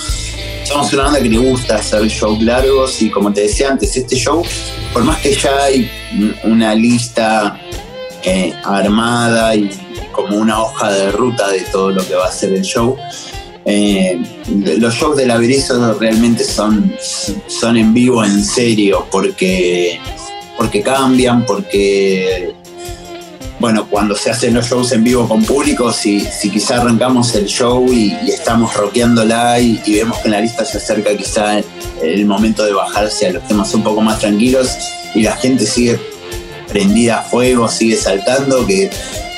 Somos una banda que le gusta hacer shows largos y como te decía antes, este show, por más que ya hay una lista eh, armada y como una hoja de ruta de todo lo que va a ser el show, eh, los shows de Laberizo realmente son, son en vivo en serio porque, porque cambian, porque bueno, cuando se hacen los shows en vivo con público, si, si quizá arrancamos el show y, y estamos rockeándola y, y vemos que en la lista se acerca quizá el momento de bajarse a los temas un poco más tranquilos y la gente sigue prendida a fuego, sigue saltando, que,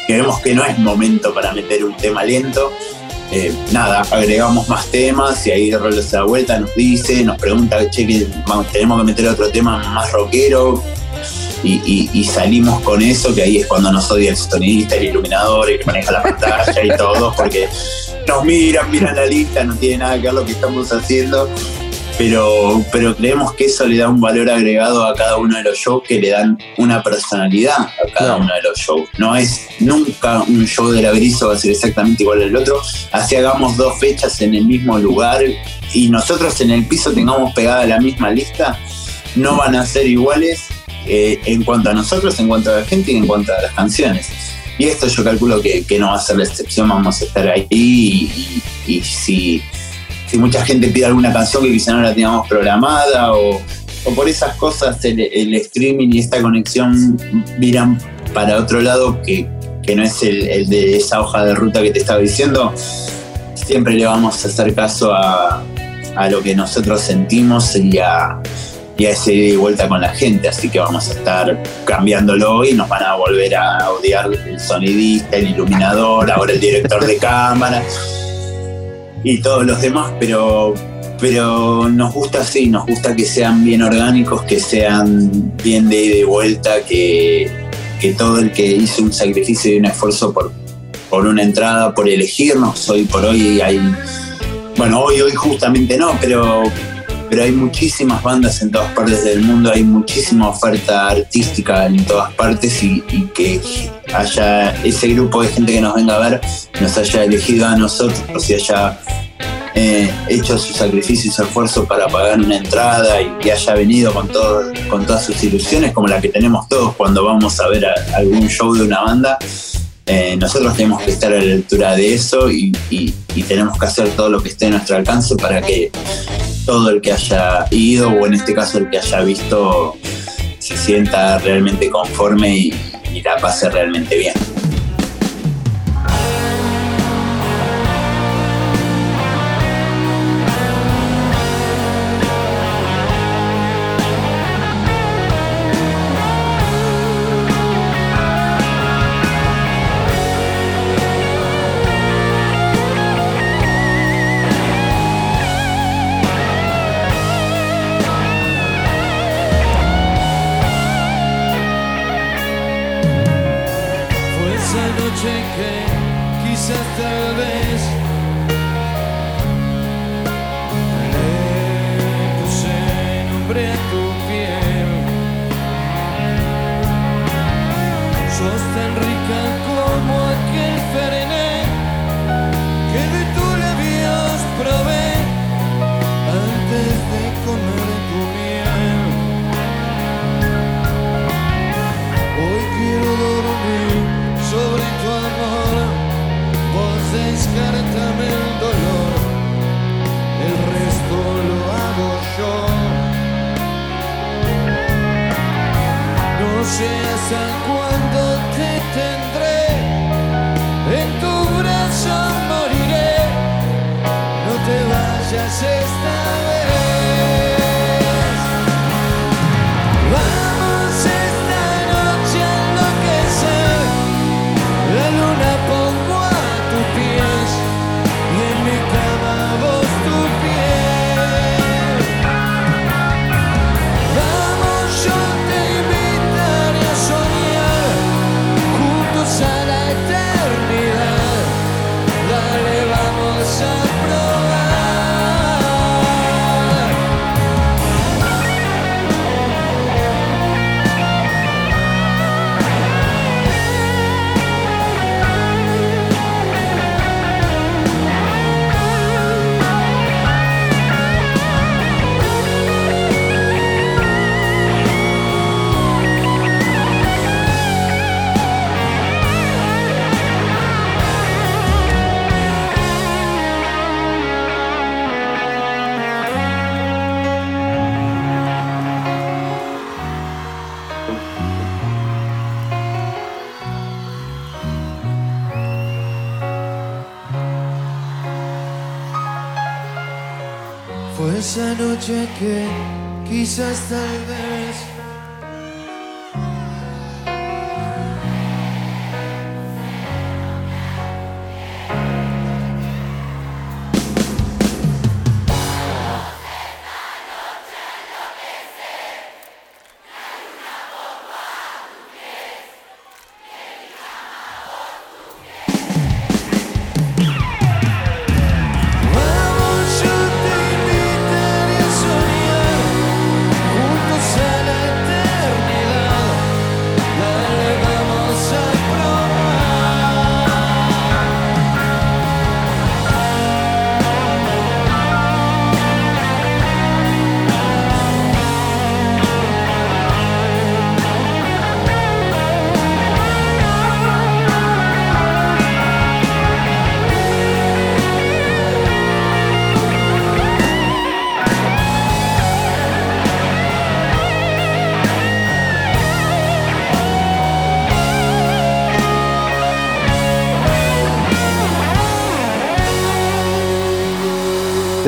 que vemos que no es momento para meter un tema lento. Eh, nada, agregamos más temas y ahí Rolo se da vuelta, nos dice, nos pregunta, che, tenemos que meter otro tema más rockero, y salimos con eso, que ahí es cuando nos odia el sonidista, el iluminador, el que maneja la pantalla y todo, porque nos miran, miran la lista, no tiene nada que ver lo que estamos haciendo, pero, pero creemos que eso le da un valor agregado a cada uno de los shows que le dan una personalidad a cada uno de los shows. No es nunca un show de la Berizo va a ser exactamente igual al otro, así hagamos dos fechas en el mismo lugar y nosotros en el piso tengamos pegada la misma lista, no van a ser iguales eh, en cuanto a nosotros, en cuanto a la gente y en cuanto a las canciones. Y esto yo calculo que, que no va a ser la excepción, vamos a estar ahí y, y- y si, si mucha gente pide alguna canción que quizá no la teníamos programada o, o por esas cosas el, el streaming y esta conexión miran para otro lado que, que no es el, el de esa hoja de ruta que te estaba diciendo, siempre le vamos a hacer caso a, a lo que nosotros sentimos y a, y a ese ida y vuelta con la gente, así que vamos a estar cambiándolo y nos van a volver a odiar el sonidista, el iluminador, ahora el director de cámara y todos los demás, pero, pero nos gusta así, nos gusta que sean bien orgánicos, que sean bien de vuelta, que, que todo el que hizo un sacrificio y un esfuerzo por, por una entrada, por elegirnos, hoy por hoy hay, bueno, hoy, hoy justamente no, pero, pero hay muchísimas bandas en todas partes del mundo, hay muchísima oferta artística en todas partes y, y que haya ese grupo de gente que nos venga a ver, nos haya elegido a nosotros y haya eh, hecho su sacrificio y su esfuerzo para pagar una entrada y, y haya venido con, todo, con todas sus ilusiones, como la que tenemos todos cuando vamos a ver a- algún show de una banda. Eh, nosotros tenemos que estar a la altura de eso y, tenemos que hacer todo lo que esté a nuestro alcance para que todo el que haya ido, o en este caso el que haya visto, se sienta realmente conforme y la pase realmente bien.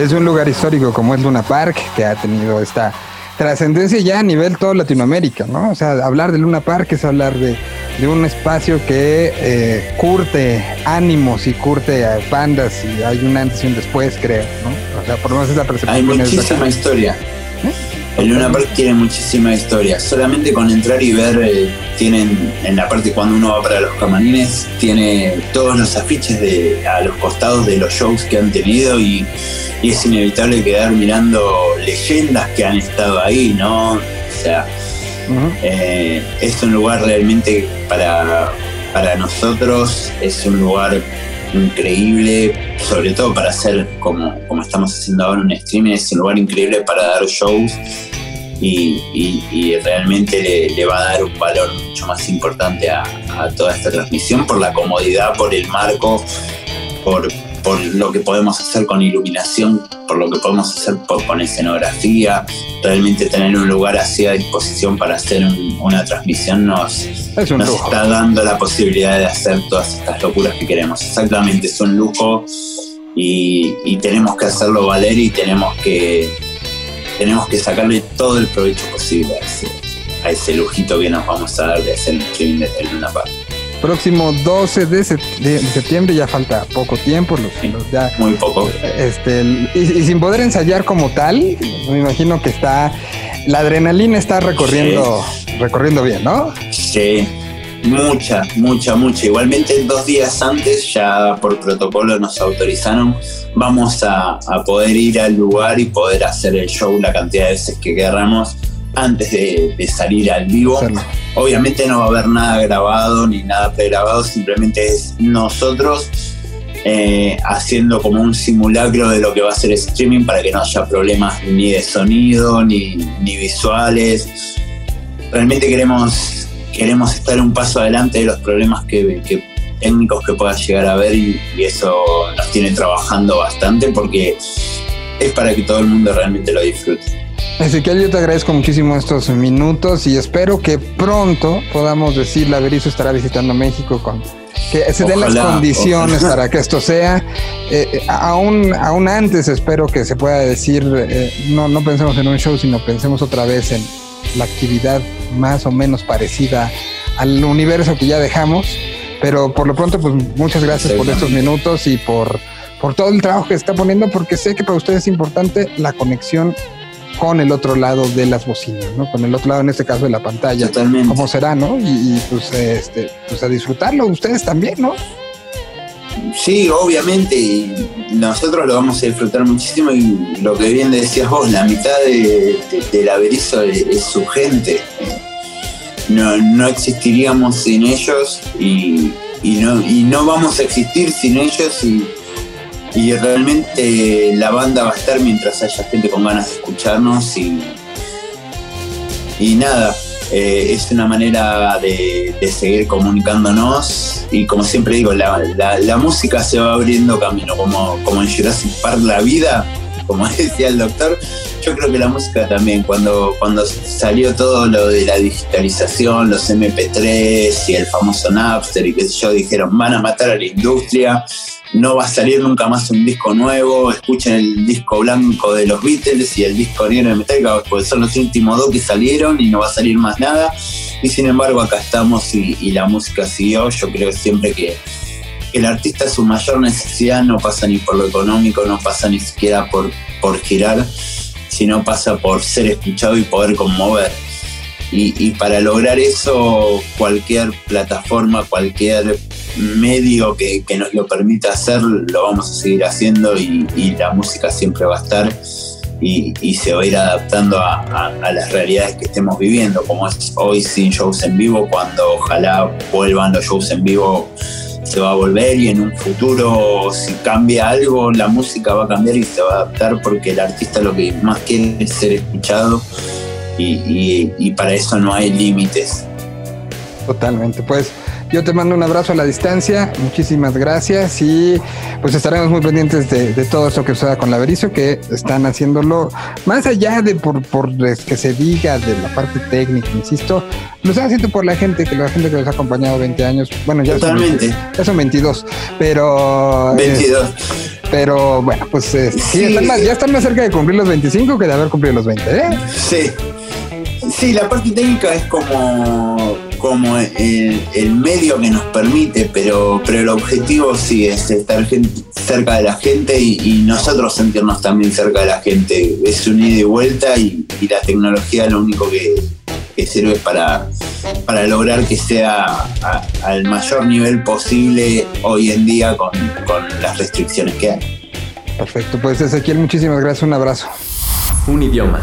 Desde un lugar histórico como es Luna Park, que ha tenido esta trascendencia ya a nivel todo Latinoamérica, ¿no? O sea, hablar de Luna Park es hablar de, de un espacio que eh, curte ánimos y curte a bandas y hay un antes y un después, creo, ¿no? O sea, por lo menos es la percepción. Hay muchísima historia. El Luna Park tiene muchísima historia. Solamente con entrar y ver, eh, tienen en la parte cuando uno va para los camarines, tiene todos los afiches de, a los costados de los shows que han tenido y, y es inevitable quedar mirando leyendas que han estado ahí, ¿no? O sea, eh, es un lugar realmente para, para nosotros, es un lugar increíble, sobre todo para hacer como, como estamos haciendo ahora un streaming, es un lugar increíble para dar shows y, realmente le, va a dar un valor mucho más importante a, a toda esta transmisión por la comodidad, por el marco, por, por lo que podemos hacer con iluminación, por lo que podemos hacer por- con escenografía, realmente tener un lugar así a disposición para hacer un- una transmisión nos, Es un nos lujo. está dando la posibilidad de hacer todas estas locuras que queremos. Exactamente, es un lujo y, y tenemos que hacerlo valer y tenemos que, tenemos que sacarle todo el provecho posible a ese, a ese lujito que nos vamos a dar de hacer el streaming desde Luna Park. Próximo 12 de, sep- de- de septiembre, ya falta poco tiempo, los, los ya Muy poco. Este, y sin poder ensayar como tal, me imagino que está, la adrenalina está recorriendo, recorriendo bien, ¿no? Sí, mucha, mucha, mucha. Igualmente dos días antes, ya por protocolo nos autorizaron, vamos a, a poder ir al lugar y poder hacer el show la cantidad de veces que queramos antes de, de salir al vivo. Obviamente no va a haber nada grabado ni nada pregrabado, simplemente es nosotros eh, haciendo como un simulacro de lo que va a ser streaming para que no haya problemas ni de sonido ni, ni visuales. Realmente queremos, queremos estar un paso adelante de los problemas que, que- técnicos que pueda llegar a haber y, y eso nos tiene trabajando bastante porque es para que todo el mundo realmente lo disfrute. Ezequiel, yo te agradezco muchísimo estos minutos y espero que pronto podamos decir la Berizo estará visitando México con que se den las condiciones ojalá. para que esto sea. Eh, eh, aún, aún antes espero que se pueda decir, eh, no, no pensemos en un show, sino pensemos otra vez en la actividad más o menos parecida al universo que ya dejamos. Pero por lo pronto, pues muchas gracias por estos minutos y por, por todo el trabajo que está poniendo, porque sé que para ustedes es importante la conexión con el otro lado de las bocinas, ¿no? Con el otro lado, en este caso, de la pantalla. Totalmente. ¿Cómo será, no? Y, y, pues, este, pues a disfrutarlo ustedes también, ¿no? Sí, obviamente, y nosotros lo vamos a disfrutar muchísimo y lo que bien decías vos, la mitad de, de- del Averizo es, su gente. No, no existiríamos sin ellos y, y no, y no vamos a existir sin ellos y, y realmente la banda va a estar mientras haya gente con ganas de escucharnos y, y nada, eh, es una manera de, de seguir comunicándonos y como siempre digo, la, la- la música se va abriendo camino, como, como en Jurassic Park la vida, como decía el doctor, yo creo que la música también, cuando, cuando salió todo lo de la digitalización, los MP3 y el famoso Napster y qué sé yo, dijeron, van a matar a la industria, no va a salir nunca más un disco nuevo, escuchen el disco blanco de los Beatles y el disco negro de Metallica, porque son los últimos dos que salieron y no va a salir más nada. Y sin embargo acá estamos y, la música siguió. Yo creo siempre que el artista su mayor necesidad no pasa ni por lo económico, no pasa ni siquiera por, por girar, sino pasa por ser escuchado y poder conmover. Y, para lograr eso, cualquier plataforma, cualquier medio que, que nos lo permita hacer, lo vamos a seguir haciendo y, la música siempre va a estar y, se va a ir adaptando a las realidades que estemos viviendo, como es hoy sin shows en vivo, cuando ojalá vuelvan los shows en vivo se va a volver y en un futuro si cambia algo la música va a cambiar y se va a adaptar porque el artista lo que más quiere es ser escuchado y, para eso no hay límites. Totalmente. Pues yo te mando un abrazo a la distancia. Muchísimas gracias y pues estaremos muy pendientes de, de todo esto que suceda con la Berizo, que están haciéndolo más allá de por, por que se diga de la parte técnica, insisto, lo están haciendo por la gente, que la gente que los ha acompañado 20 años, bueno, ya son, ya son 22, pero... eh, 22. Pero bueno, pues eh, sí, Sí. están más- ya están más cerca de cumplir los 25 que de haber cumplido los 20, ¿eh? Sí. Sí, la parte técnica es como, como el, el medio que nos permite, pero, pero el objetivo sí es estar cerca de la gente y, y nosotros sentirnos también cerca de la gente. Es un ida y vuelta y, y la tecnología lo único que, que sirve para, para lograr que sea a- al mayor nivel posible hoy en día con, con las restricciones que hay. Perfecto, pues Ezequiel, muchísimas gracias, un abrazo. Un idioma.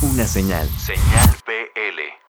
Una señal. Señal BL.